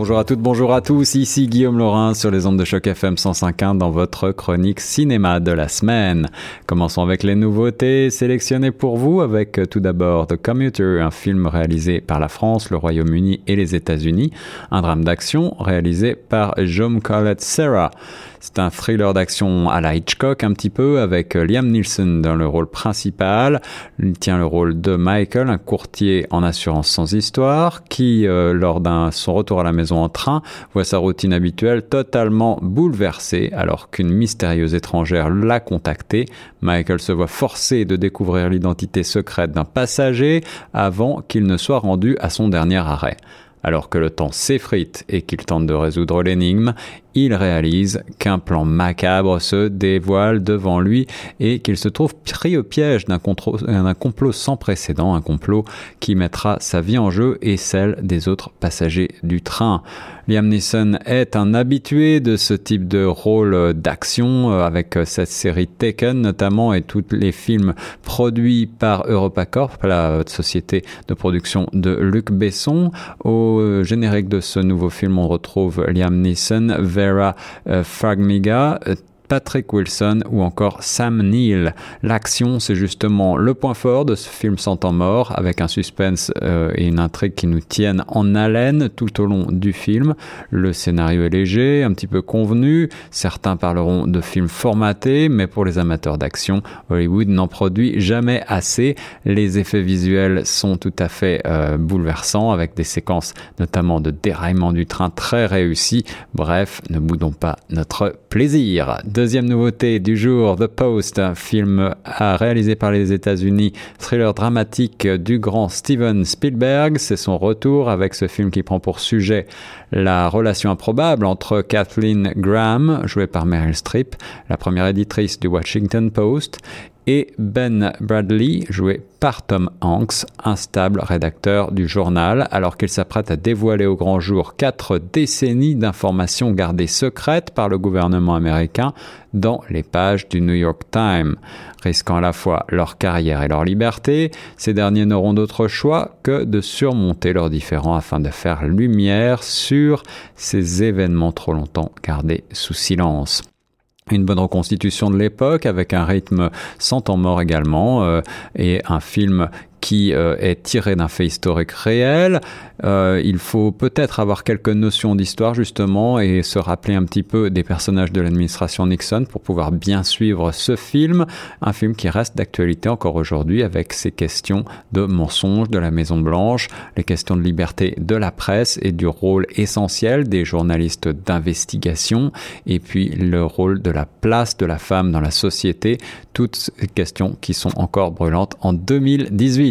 Bonjour à toutes, bonjour à tous. Ici Guillaume Laurin sur les ondes de choc FM 105.1 dans votre chronique cinéma de la semaine. Commençons avec les nouveautés sélectionnées pour vous avec euh, tout d'abord The Commuter, un film réalisé par la France, le Royaume-Uni et les États-Unis, un drame d'action réalisé par Jaume Collette Serra. C'est un thriller d'action à la Hitchcock un petit peu avec euh, Liam Neeson dans le rôle principal. Il tient le rôle de Michael, un courtier en assurance sans histoire qui, euh, lors d'un son retour à la maison en train, voit sa routine habituelle totalement bouleversée alors qu'une mystérieuse étrangère l'a contacté. Michael se voit forcé de découvrir l'identité secrète d'un passager avant qu'il ne soit rendu à son dernier arrêt. Alors que le temps s'effrite et qu'il tente de résoudre l'énigme, il réalise qu'un plan macabre se dévoile devant lui et qu'il se trouve pris au piège d'un complot sans précédent, un complot qui mettra sa vie en jeu et celle des autres passagers du train. Liam Neeson est un habitué de ce type de rôle d'action euh, avec cette série Taken notamment et tous les films produits par EuropaCorp, la société de production de Luc Besson. Au générique de ce nouveau film, on retrouve Liam Neeson Vera uh, Farmiga uh, Patrick Wilson ou encore Sam Neill. L'action, c'est justement le point fort de ce film sans temps mort, avec un suspense euh, et une intrigue qui nous tiennent en haleine tout au long du film. Le scénario est léger, un petit peu convenu. Certains parleront de film formaté, mais pour les amateurs d'action, Hollywood n'en produit jamais assez. Les effets visuels sont tout à fait euh, bouleversants, avec des séquences notamment de déraillement du train très réussies. Bref, ne boudons pas notre plaisir. Deuxième nouveauté du jour, The Post, un film réalisé par les États-Unis, thriller dramatique du grand Steven Spielberg. C'est son retour avec ce film qui prend pour sujet la relation improbable entre Kathleen Graham, jouée par Meryl Streep, la première éditrice du Washington Post, et Ben Bradley, joué par Tom Hanks, instable rédacteur du journal, alors qu'il s'apprête à dévoiler au grand jour quatre décennies d'informations gardées secrètes par le gouvernement américain dans les pages du New York Times. Risquant à la fois leur carrière et leur liberté, ces derniers n'auront d'autre choix que de surmonter leurs différends afin de faire lumière sur ces événements trop longtemps gardés sous silence une bonne reconstitution de l'époque avec un rythme sans temps mort également euh, et un film qui euh, est tiré d'un fait historique réel. Euh, il faut peut-être avoir quelques notions d'histoire justement et se rappeler un petit peu des personnages de l'administration Nixon pour pouvoir bien suivre ce film, un film qui reste d'actualité encore aujourd'hui avec ses questions de mensonges de la Maison Blanche, les questions de liberté de la presse et du rôle essentiel des journalistes d'investigation et puis le rôle de la place de la femme dans la société, toutes ces questions qui sont encore brûlantes en 2018.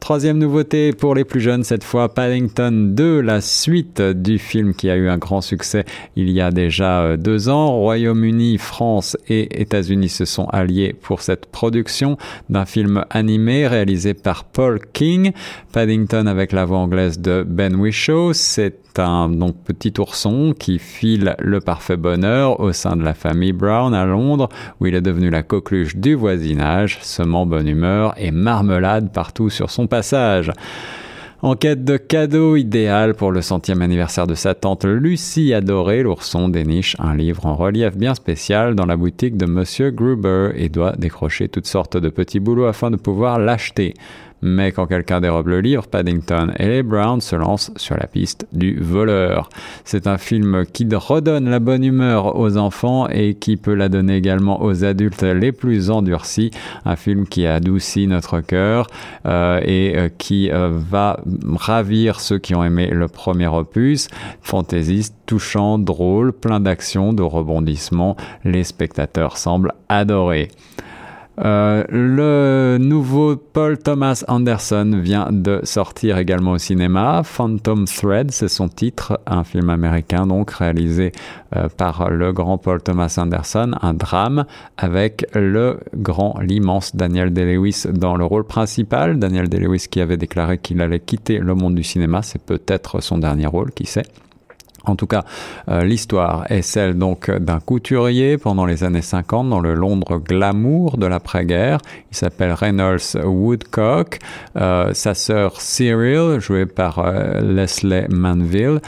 Troisième nouveauté pour les plus jeunes, cette fois Paddington 2, la suite du film qui a eu un grand succès il y a déjà euh, deux ans. Royaume-Uni, France et États-Unis se sont alliés pour cette production d'un film animé réalisé par Paul King. Paddington avec la voix anglaise de Ben Whishaw, c'est un donc petit ourson qui file le parfait bonheur au sein de la famille Brown à Londres, où il est devenu la coqueluche du voisinage, semant bonne humeur et marmelade partout sur son passage. En quête de cadeaux idéal pour le centième anniversaire de sa tante Lucie adorée, l'ourson déniche un livre en relief bien spécial dans la boutique de Monsieur Gruber et doit décrocher toutes sortes de petits boulots afin de pouvoir l'acheter. Mais quand quelqu'un dérobe le livre, Paddington et les Browns se lancent sur la piste du voleur. C'est un film qui redonne la bonne humeur aux enfants et qui peut la donner également aux adultes les plus endurcis. Un film qui adoucit notre cœur euh, et euh, qui euh, va ravir ceux qui ont aimé le premier opus. Fantaisiste, touchant, drôle, plein d'action, de rebondissements. Les spectateurs semblent adorer. Euh, le nouveau Paul Thomas Anderson vient de sortir également au cinéma. Phantom Thread, c'est son titre, un film américain donc réalisé euh, par le grand Paul Thomas Anderson, un drame avec le grand, l'immense Daniel Day-Lewis dans le rôle principal. Daniel Day-Lewis qui avait déclaré qu'il allait quitter le monde du cinéma, c'est peut-être son dernier rôle, qui sait. En tout cas, euh, l'histoire est celle donc d'un couturier pendant les années 50 dans le Londres glamour de l'après-guerre. Il s'appelle Reynolds Woodcock. Euh, sa sœur Cyril, jouée par euh, Leslie Manville,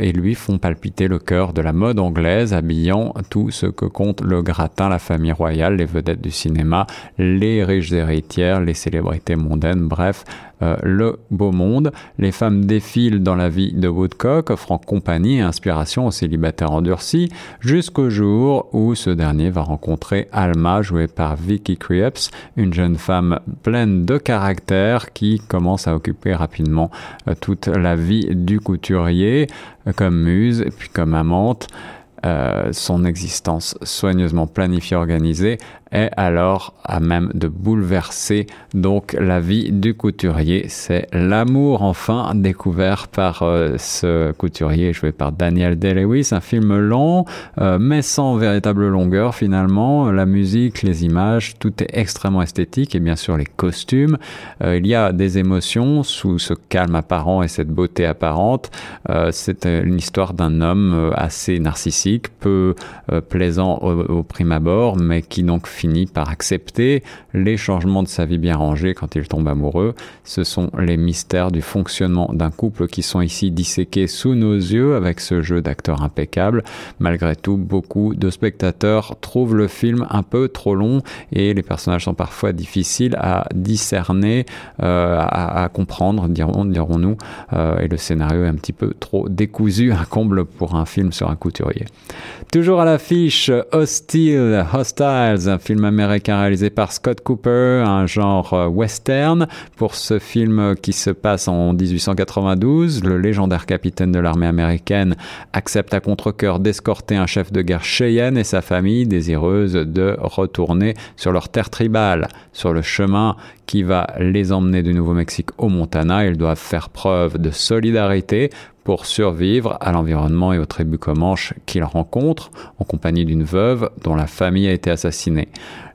et lui font palpiter le cœur de la mode anglaise, habillant tout ce que compte le gratin, la famille royale, les vedettes du cinéma, les riches héritières, les célébrités mondaines, bref, euh, le beau monde. Les femmes défilent dans la vie de Woodcock, offrant compagnie et inspiration aux célibataires endurcis, jusqu'au jour où ce dernier va rencontrer Alma, jouée par Vicky Krieps, une jeune femme pleine de caractère qui commence à occuper rapidement euh, toute la vie du couturier, euh, comme muse puis comme amante. son existence soigneusement planifiée, organisée, est alors à même de bouleverser donc la vie du couturier. C'est l'amour enfin découvert par euh, ce couturier joué par Daniel Day-Lewis, un film long euh, mais sans véritable longueur finalement. La musique, les images, tout est extrêmement esthétique et bien sûr les costumes. Euh, il y a des émotions sous ce calme apparent et cette beauté apparente. C'est une histoire d'un homme assez narcissique, peu plaisant au, au prime abord, mais qui donc finit par accepter les changements de sa vie bien rangée quand il tombe amoureux. Ce sont les mystères du fonctionnement d'un couple qui sont ici disséqués sous nos yeux avec ce jeu d'acteurs impeccable. Malgré tout, beaucoup de spectateurs trouvent le film un peu trop long et les personnages sont parfois difficiles à discerner, euh, à, comprendre, dirons, dirons-nous, euh, et le scénario est un petit peu trop décousu, un comble pour un film sur un couturier. Toujours à l'affiche, Hostile, Hostiles, un film américain réalisé par Scott Cooper, un genre euh, western. Pour ce film qui se passe en 1892, le légendaire capitaine de l'armée américaine accepte à contre-coeur d'escorter un chef de guerre Cheyenne et sa famille désireuse de retourner sur leur terre tribale. Sur le chemin qui va les emmener du Nouveau-Mexique au Montana, ils doivent faire preuve de solidarité pour survivre à l'environnement et aux tribus comanches qu'ils rencontrent en compagnie d'une veuve dont la famille a été assassinée.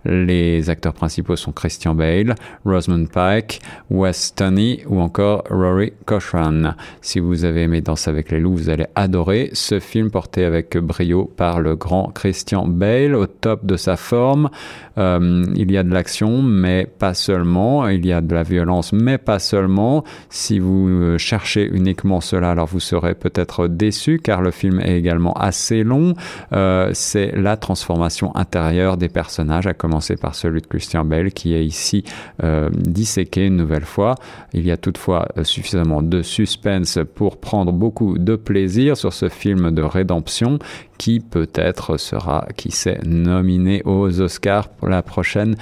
Les acteurs principaux sont Christian Bale, Rosamund Pike, Wes Tunney ou encore Rory Cochran. Si vous avez aimé Danse avec les loups, vous allez adorer ce film porté avec brio par le grand Christian Bale au top de sa forme. Euh, il y a de l'action, mais pas seulement. Il y a de la violence, mais pas seulement. Si vous euh, cherchez uniquement cela, alors vous serez peut-être déçu car le film est également assez long. Euh, c'est la transformation intérieure des personnages, à commencer par celui de Christian Bale qui est ici euh, disséqué une nouvelle fois. Il y a toutefois euh, suffisamment de suspense pour prendre beaucoup de plaisir sur ce film de rédemption qui peut-être sera, qui sait, nominé aux Oscars pour la prochaine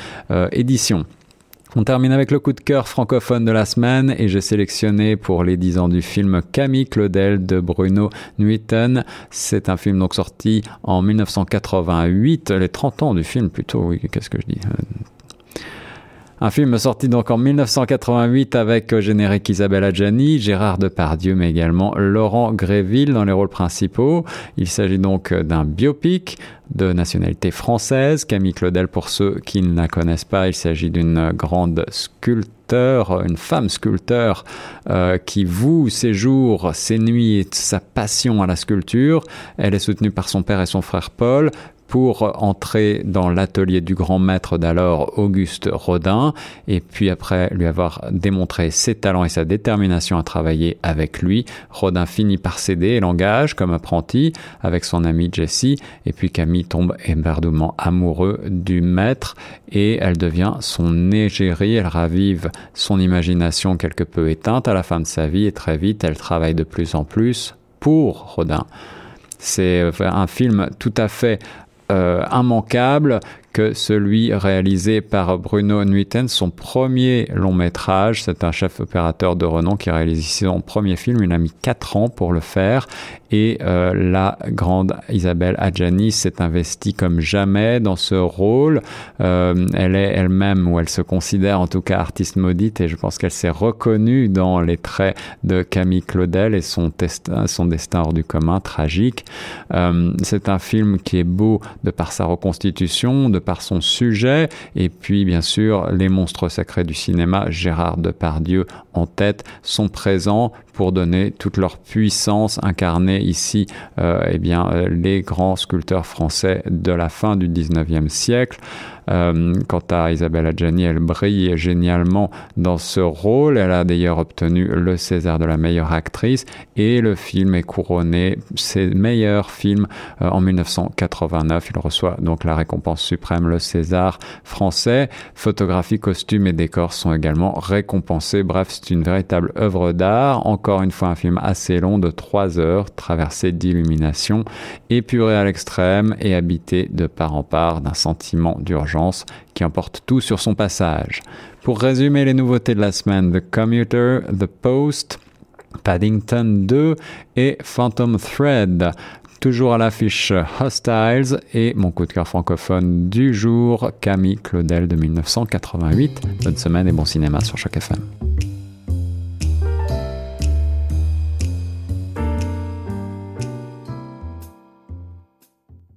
édition. On termine avec le coup de cœur francophone de la semaine et j'ai sélectionné pour les 10 ans du film Camille Claudel de Bruno Nuiten. C'est un film donc sorti en 1988, les 30 ans du film plutôt, oui, qu'est-ce que je dis? Un film sorti donc en 1988 avec au générique Isabelle Adjani, Gérard Depardieu, mais également Laurent Gréville dans les rôles principaux. Il s'agit donc d'un biopic de nationalité française. Camille Claudel, pour ceux qui ne la connaissent pas, il s'agit d'une grande sculpteur, une femme sculpteur euh, qui voue ses jours, ses nuits et sa passion à la sculpture. Elle est soutenue par son père et son frère Paul pour entrer dans l'atelier du grand maître d'alors, Auguste Rodin, et puis après lui avoir démontré ses talents et sa détermination à travailler avec lui, Rodin finit par céder et l'engage comme apprenti avec son ami Jesse, et puis Camille tombe éperdument amoureux du maître et elle devient son égérie, elle ravive son imagination quelque peu éteinte à la fin de sa vie et très vite elle travaille de plus en plus pour Rodin. C'est un film tout à fait immanquable que celui réalisé par Bruno Nuiten, son premier long métrage. C'est un chef opérateur de renom qui réalise son premier film. Il a mis quatre ans pour le faire. Et euh, la grande Isabelle Adjani s'est investie comme jamais dans ce rôle. Euh, elle est elle-même, ou elle se considère en tout cas artiste maudite, et je pense qu'elle s'est reconnue dans les traits de Camille Claudel et son, son destin hors du commun, tragique. Euh, c'est un film qui est beau de par sa reconstitution, de par son sujet, et puis bien sûr les monstres sacrés du cinéma, Gérard Depardieu en tête, sont présents pour donner toute leur puissance incarnée ici euh, eh bien, euh, les grands sculpteurs français de la fin du 19e siècle. Euh, quant à Isabelle Adjani, elle brille génialement dans ce rôle. Elle a d'ailleurs obtenu le César de la meilleure actrice et le film est couronné ses meilleurs films euh, en 1989. Il reçoit donc la récompense suprême, le César français. Photographie, costumes et décors sont également récompensés. Bref, c'est une véritable œuvre d'art. Encore une fois, un film assez long de trois heures, traversé d'illumination, épuré à l'extrême et habité de part en part d'un sentiment qui emporte tout sur son passage. Pour résumer les nouveautés de la semaine, The Commuter, The Post, Paddington 2 et Phantom Thread. Toujours à l'affiche Hostiles et mon coup de cœur francophone du jour, Camille Claudel de 1988. Bonne semaine et bon cinéma sur Choc FM.